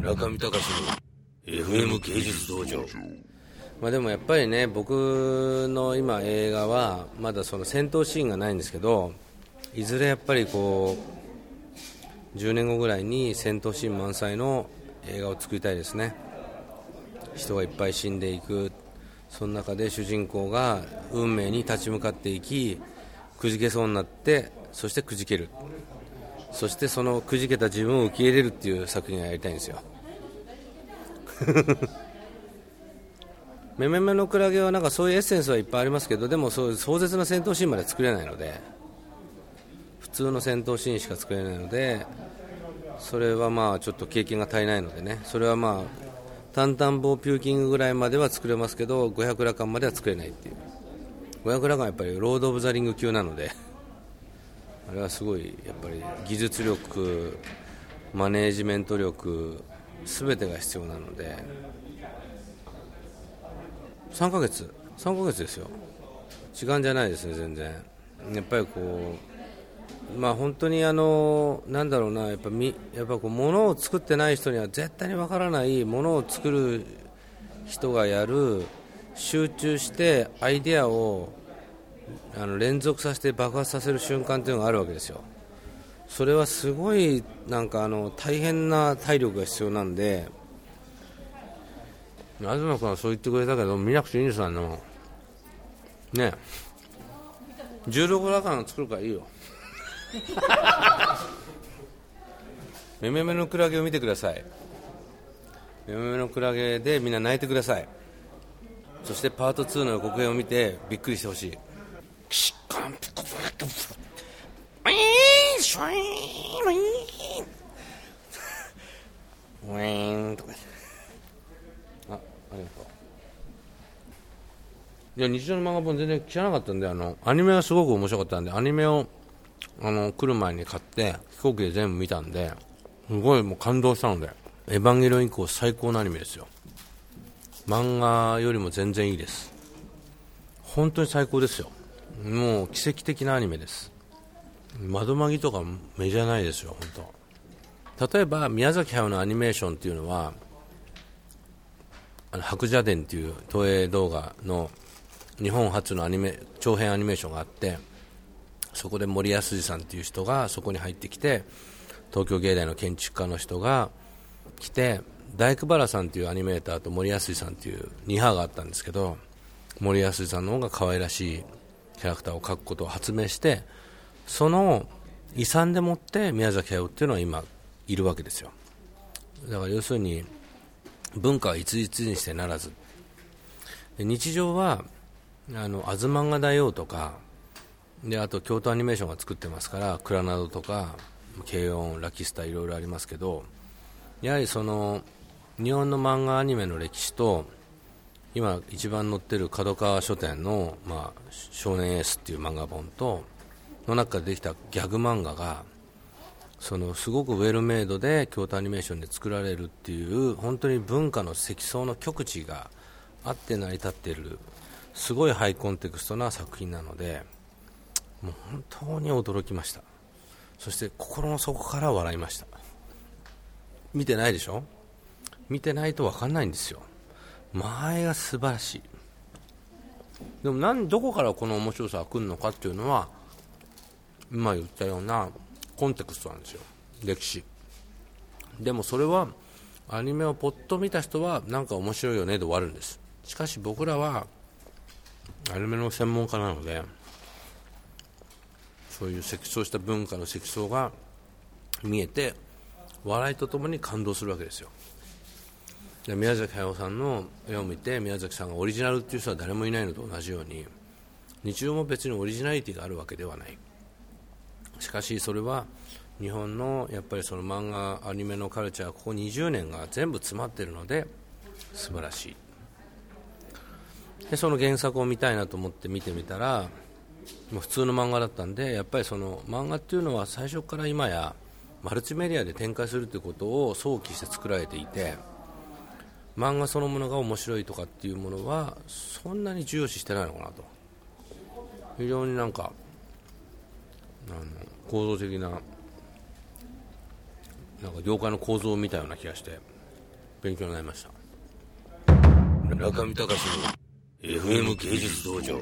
中見隆の FM 芸術道場。まあでもやっぱりね僕の今映画はまだその戦闘シーンがないんですけどいずれやっぱりこう10年後ぐらいに戦闘シーン満載の映画を作りたいですね。人がいっぱい死んでいく。その中で主人公が運命に立ち向かっていきくじけそうになってそしてくじける。そしてそのくじけた自分を受け入れるっていう作品をやりたいんですよ。めめめのクラゲはなんかそういうエッセンスはいっぱいありますけどでもそういう壮絶な戦闘シーンまで作れないので普通の戦闘シーンしか作れないのでそれはまあちょっと経験が足りないのでね。それはまあタンタンボピューキングぐらいまでは作れますけど500ラカンまでは作れないっていう。500ラカンはやっぱりロード・オブ・ザ・リング級なので。あれはすごいやっぱり技術力マネージメント力全てが必要なので。3ヶ月。3ヶ月ですよ。時間じゃないですね全然。やっぱりこうまあ本当にあのなんだろうなやっぱみやっぱこう物を作ってない人には絶対にわからないものを作る人がやる集中してアイデアをあの連続させて爆発させる瞬間というのがあるわけですよ。それはすごいなんかあの大変な体力が必要なんで。東君はそう言ってくれたけど見なくていいんですあのね16ラカン作るからいいよ。めめめのクラゲを見てください。めめめのクラゲでみんな泣いてください。そしてパート2の予告編を見てびっくりしてほしい。ウィーンシュインウィーンウィーンとかあありがとう。いや日常の漫画本全然知らなかったんであのアニメはすごく面白かったんでアニメをあの来る前に買って飛行機で全部見たんですごいもう感動したので「エヴァンゲリオン」以降最高のアニメですよ。漫画よりも全然いいです。本当に最高ですよ。もう奇跡的なアニメです。窓マギとかメジャーないですよ本当。例えば宮崎駿のアニメーションっていうのはあの白蛇伝っていう東映動画の日本初のアニメ長編アニメーションがあってそこで森保二さんっていう人がそこに入ってきて東京芸大の建築家の人が来て大工原さんというアニメーターと森保二さんという2派があったんですけど森保二さんの方が可愛らしいキャラクターを描くことを発明してその遺産でもって宮崎駿っていうのは今いるわけですよ。だから要するに文化は一律にしてならず。日常はあの東漫画大王とかであと京都アニメーションが作ってますからクラナドとか軽音ラキスタいろいろありますけどやはりその日本の漫画アニメの歴史と今一番載ってる角川書店の、まあ、少年エースっていう漫画本との中でできたギャグ漫画がそのすごくウェルメイドで京都アニメーションで作られるっていう本当に文化の積層の極致があって成り立っているすごいハイコンテクストな作品なのでもう本当に驚きました。そして心の底から笑いました。見てないでしょ？見てないと分かんないんですよ。前が素晴らしい。でもなんどこからこの面白さが来るのかっていうのは今言ったようなコンテクストなんですよ。歴史。でもそれはアニメをポッと見た人はなんか面白いよねで終わるんです。しかし僕らはアニメの専門家なのでそういう積層した文化の積層が見えて笑いとともに感動するわけですよ。で宮崎駿さんの絵を見て宮崎さんがオリジナルっていう人は誰もいないのと同じように日常も別にオリジナリティがあるわけではない。しかしそれは日本のやっぱりその漫画アニメのカルチャーここ20年が全部詰まっているので素晴らしい。でその原作を見たいなと思って見てみたら普通の漫画だったんでやっぱりその漫画っていうのは最初から今やマルチメディアで展開するということを想起して作られていて漫画そのものが面白いとかっていうものはそんなに重要視してないのかなと非常になんかあの構造的ななんか業界の構造を見たような気がして勉強になりました。中見隆の FM 芸術道場。